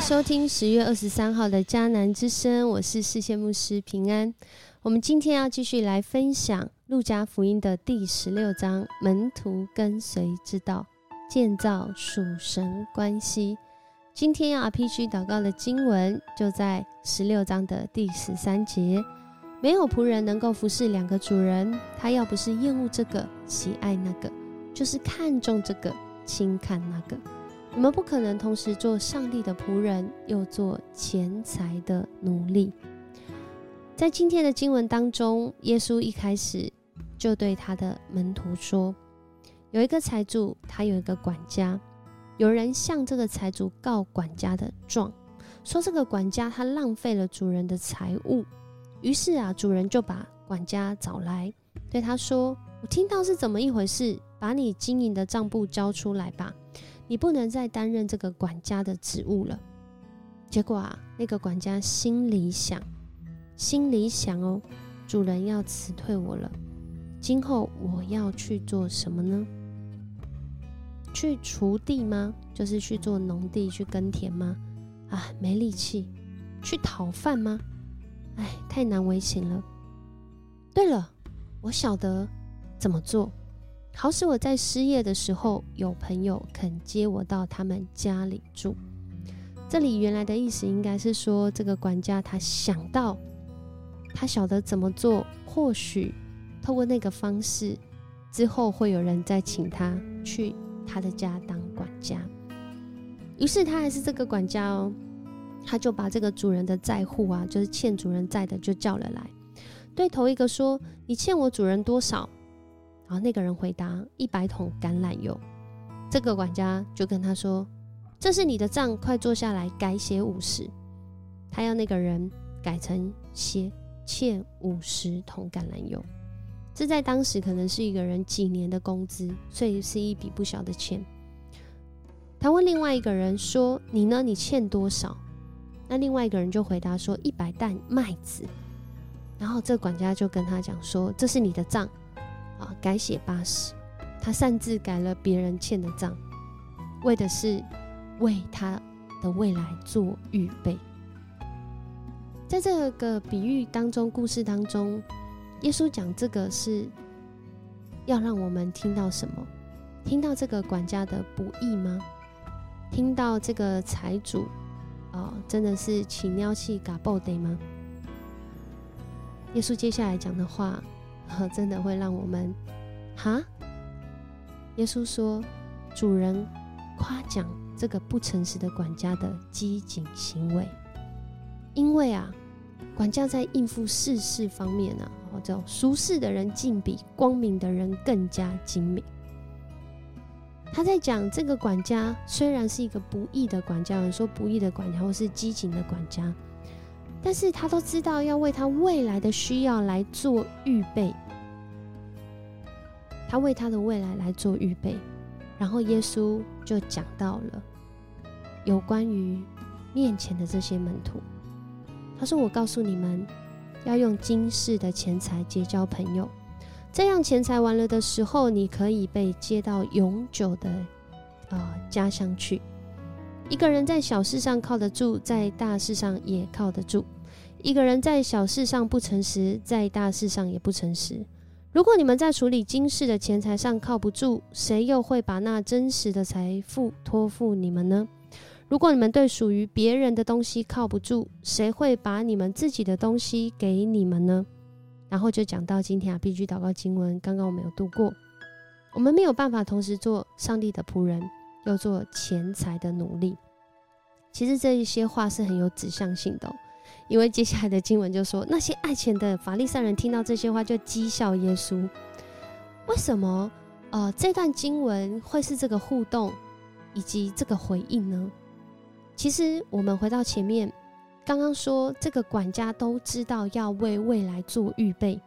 收听十月二十三号的迦南之声，我是世界牧师平安。我们今天要继续来分享路加福音的第十六章，门徒跟随之道，建造属神关系。今天要 RPG 祷告的经文就在十六章的第十三节。没有仆人能够服侍两个主人，他要不是厌恶这个，喜爱那个，就是看重这个，轻看那个。你们不可能同时做上帝的仆人，又做钱财的奴隶。在今天的经文当中，耶稣一开始就对他的门徒说：“有一个财主，他有一个管家，有人向这个财主告管家的状，说这个管家他浪费了主人的财物。”于是啊，主人就把管家找来，对他说：“我听到是怎么一回事？把你经营的账簿交出来吧，你不能再担任这个管家的职务了。”结果啊，那个管家心里想，心里想哦，主人要辞退我了，今后我要去做什么呢？去锄地吗？就是去做农地、去耕田吗？啊，没力气。去讨饭吗？哎，太难为情了。对了，我晓得怎么做，好使我在失业的时候有朋友肯接我到他们家里住。这里原来的意思应该是说，这个管家他想到，他晓得怎么做，或许透过那个方式，之后会有人再请他去他的家当管家。于是他还是这个管家哦。他就把这个主人的债户啊，就是欠主人债的，就叫了来，对头一个说：“你欠我主人多少？”然后那个人回答：“一百桶橄榄油。”这个管家就跟他说：“这是你的账，快坐下来改写五十。”他要那个人改成写欠五十桶橄榄油，这在当时可能是一个人几年的工资，所以是一笔不小的钱。他问另外一个人说：“你呢？你欠多少？”那另外一个人就回答说：“一百担麦子。”然后这管家就跟他讲说：“这是你的账，改写八十。”他擅自改了别人欠的账，为的是为他的未来做预备。在这个比喻当中，故事当中，耶稣讲这个是要让我们听到什么？听到这个管家的不易吗？听到这个财主？哦，真的是起尿气嘎爆的吗？耶稣接下来讲的话，真的会让我们哈？耶稣说，主人夸奖这个不诚实的管家的机警行为，因为啊，管家在应付世事方面呢，哦，这种俗世的人竟比光明的人更加精明。他在讲这个管家虽然是一个不义的管家，有人说不义的管家或是机警的管家，但是他都知道要为他未来的需要来做预备，他为他的未来来做预备。然后耶稣就讲到了有关于面前的这些门徒，他说：“我告诉你们，要用今世的钱财结交朋友。”这样钱财完了的时候，你可以被接到永久的啊家乡去。一个人在小事上靠得住，在大事上也靠得住；一个人在小事上不诚实，在大事上也不诚实。如果你们在处理今世的钱财上靠不住，谁又会把那真实的财富托付你们呢？如果你们对属于别人的东西靠不住，谁会把你们自己的东西给你们呢？然后就讲到今天啊，必须祷告经文。刚刚我们有读过，我们没有办法同时做上帝的仆人，要做钱财的努力。其实这一些话是很有指向性的，因为接下来的经文就说，那些爱钱的法利赛人听到这些话就讥笑耶稣。为什么？呃，这段经文会是这个互动以及这个回应呢？其实我们回到前面。刚刚说这个管家都知道要为未来做预备，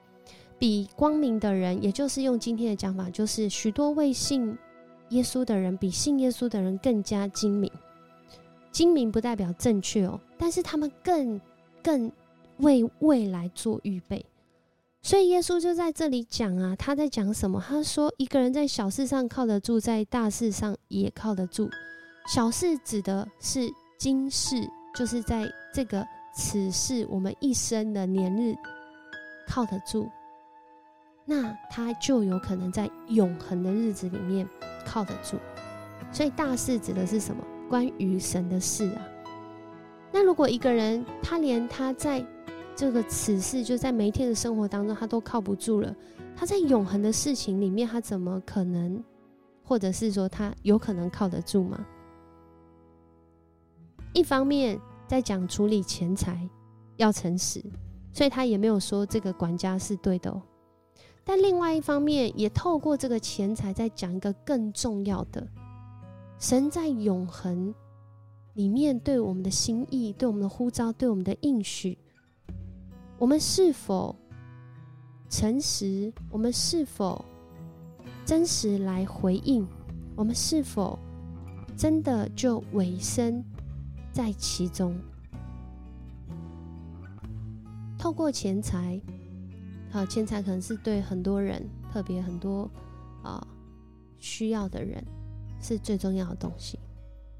比光明的人，也就是用今天的讲法，就是许多未信耶稣的人，比信耶稣的人更加精明。精明不代表正确哦，但是他们更更为未来做预备。所以耶稣就在这里讲啊，他在讲什么？他说一个人在小事上靠得住，在大事上也靠得住。小事指的是。今世，就是在这个此世我们一生的年日靠得住，那他就有可能在永恒的日子里面靠得住。所以大事指的是什么？关于神的事啊。那如果一个人他连他在这个此事就在每一天的生活当中他都靠不住了，他在永恒的事情里面他怎么可能，或者是说他有可能靠得住吗？一方面在讲处理钱财要诚实，所以他也没有说这个管家是对的。但另外一方面也透过这个钱财在讲一个更重要的。神在永恒里面对我们的心意、对我们的呼召、对我们的应许，我们是否诚实？我们是否真实来回应？我们是否真的就委身在其中？透过钱财，好，钱财可能是对很多人，特别很多啊需要的人。是最重要的东西，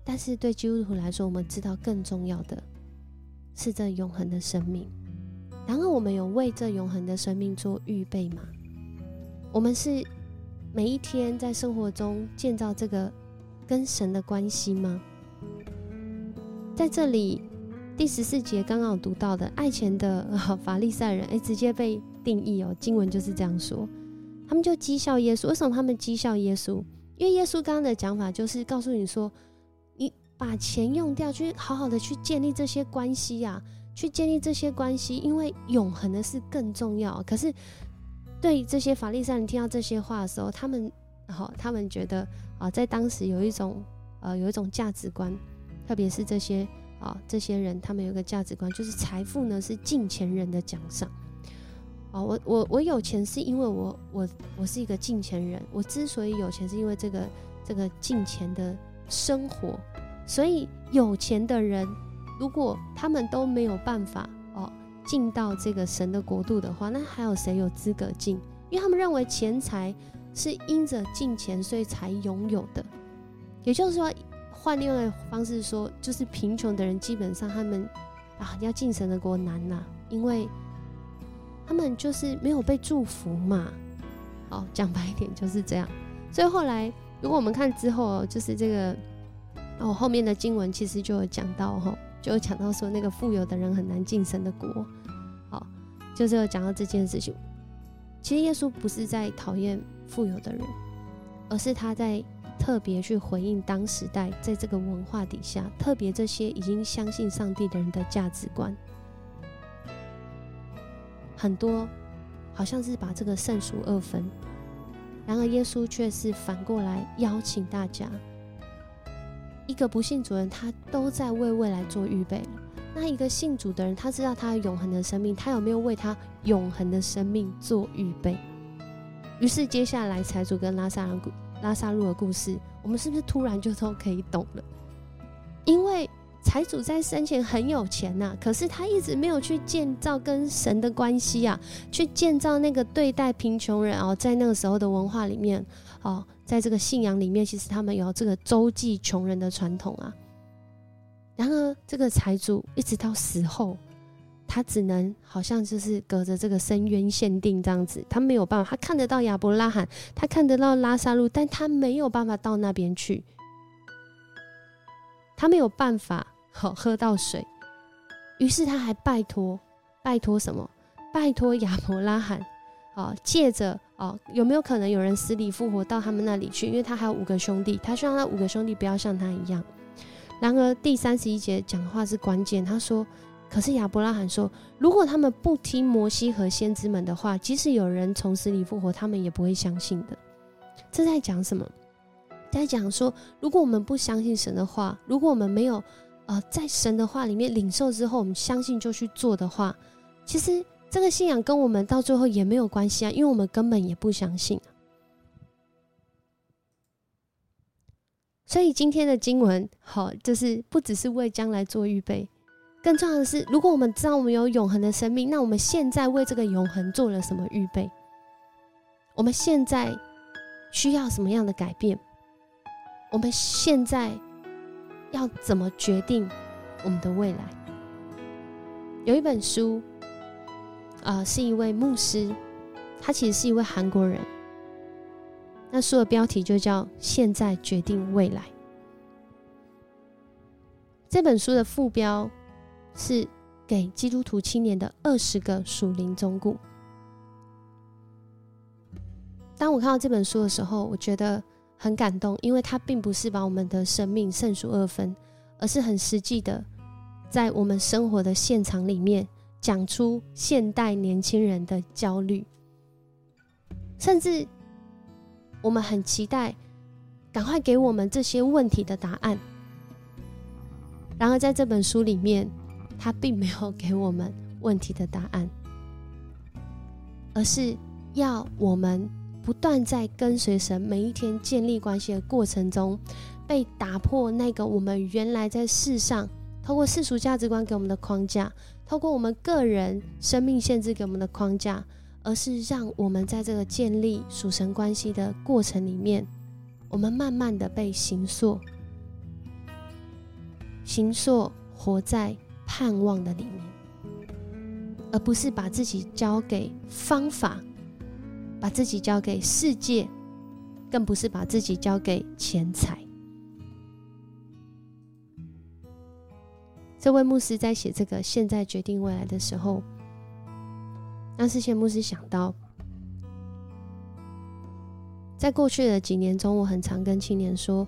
但是对基督徒来说，我们知道更重要的是这永恒的生命。然而，我们有为这永恒的生命做预备吗？我们是每一天在生活中建造这个跟神的关系吗？在这里第十四节刚刚有读到的爱钱的法利赛人，哎，直接被定义哦，经文就是这样说，他们就讥笑耶稣。为什么他们讥笑耶稣？因为耶稣刚刚的讲法就是告诉你说，你把钱用掉，去好好的去建立这些关系呀，去建立这些关系，因为永恒的事更重要。可是对这些法利赛人听到这些话的时候，他们好，他们觉得啊，在当时有一种呃有一种价值观，特别是这些啊这些人，他们有个价值观，就是财富呢是金钱人的奖赏。哦，我我我有钱是因为我我我是一个进钱人。我之所以有钱，是因为这个这个进钱的生活。所以有钱的人，如果他们都没有办法哦进到这个神的国度的话，那还有谁有资格进？因为他们认为钱财是因着进钱所以才拥有的。也就是说，换另外方式说，就是贫穷的人基本上他们啊要进神的国难呐，因为。他们就是没有被祝福嘛，好讲白一点就是这样。所以后来，如果我们看之后，就是这个哦后面的经文其实就有讲到哈，就有讲到说那个富有的人很难进神的国，好，就是有讲到这件事情。其实耶稣不是在讨厌富有的人，而是他在特别去回应当时代在这个文化底下，特别这些已经相信上帝的人的价值观。很多好像是把这个圣俗二分，然而耶稣却是反过来邀请大家。一个不信主人，他都在为未来做预备了。那一个信主的人，他知道他永恒的生命，他有没有为他永恒的生命做预备？于是接下来财主跟拉萨人拉萨路的故事，我们是不是突然就都可以懂了？因为。财主在生前很有钱呐，可是他一直没有去建造跟神的关系啊，去建造那个对待贫穷人哦，在那个时候的文化里面哦，在这个信仰里面，其实他们有这个周济穷人的传统啊。然而，这个财主一直到死后，他只能好像就是隔着这个深渊限定这样子，他没有办法，他看得到亚伯拉罕，他看得到拉萨路，但他没有办法到那边去，他没有办法。好喝到水，于是他还拜托，拜托什么？拜托亚伯拉罕，啊，借着哦，有没有可能有人死里复活到他们那里去？因为他还有五个兄弟，他希望他五个兄弟不要像他一样。然而第三十一节讲话是关键，他说：“可是亚伯拉罕说，如果他们不听摩西和先知们的话，即使有人从死里复活，他们也不会相信的。”这在讲什么？在讲说，如果我们不相信神的话，如果我们没有。呃，在神的话里面领受之后，我们相信就去做的话，其实这个信仰跟我们到最后也没有关系啊，因为我们根本也不相信。所以今天的经文，好，就是不只是为将来做预备，更重要的是，如果我们知道我们有永恒的生命，那我们现在为这个永恒做了什么预备？我们现在需要什么样的改变？我们现在。要怎么决定我们的未来。有一本书，啊，是一位牧师，他其实是一位韩国人。那书的标题就叫《现在决定未来》。这本书的副标是给基督徒青年的二十个属灵忠固。当我看到这本书的时候，我觉得很感动，因为他并不是把我们的生命胜数二分，而是很实际的，在我们生活的现场里面讲出现代年轻人的焦虑，甚至我们很期待赶快给我们这些问题的答案。然而，在这本书里面，他并没有给我们问题的答案，而是要我们。不断在跟随神，每一天建立关系的过程中，被打破那个我们原来在世上透过世俗价值观给我们的框架，透过我们个人生命限制给我们的框架，而是让我们在这个建立属神关系的过程里面，我们慢慢的被形塑，形塑活在盼望的里面，而不是把自己交给方法。把自己交给世界，更不是把自己交给钱财。这位牧师在写这个“现在决定未来”的时候，让世界牧师想到，在过去的几年中，我很常跟青年说，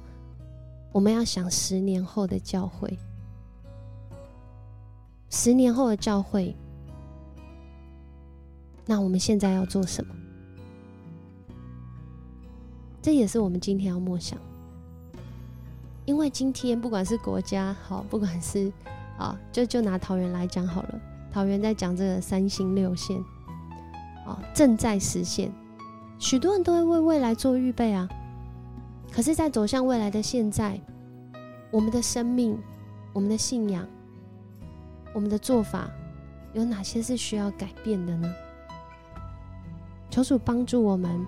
我们要想十年后的教会，十年后的教会，那我们现在要做什么？这也是我们今天要默想，因为今天不管是国家好，不管是啊，就就拿桃园来讲好了，桃园在讲这个三星六线，啊，正在实现，许多人都会为未来做预备啊。可是，在走向未来的现在，我们的生命、我们的信仰、我们的做法，有哪些是需要改变的呢？求主帮助我们。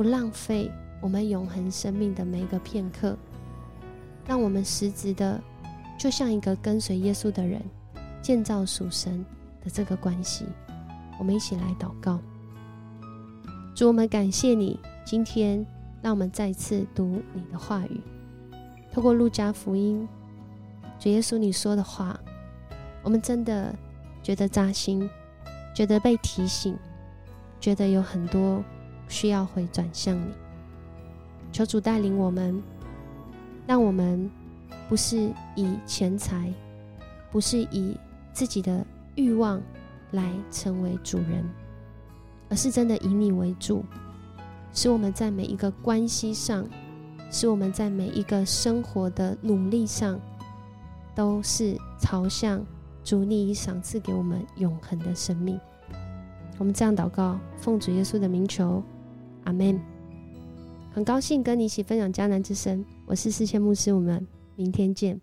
不浪费我们永恒生命的每一个片刻，让我们实质的，就像一个跟随耶稣的人，建造属神的这个关系。我们一起来祷告，主，我们感谢你，今天让我们再次读你的话语，透过路加福音，主耶稣你说的话，我们真的觉得扎心，觉得被提醒，觉得有很多。需要回转向你，求主带领我们，让我们不是以钱财，不是以自己的欲望来成为主人，而是真的以你为主，使我们在每一个关系上，使我们在每一个生活的努力上，都是朝向主你赏赐给我们永恒的生命。我们这样祷告，奉主耶稣的名求。阿门。很高兴跟你一起分享迦南之声，我是思谦牧师，我们明天见。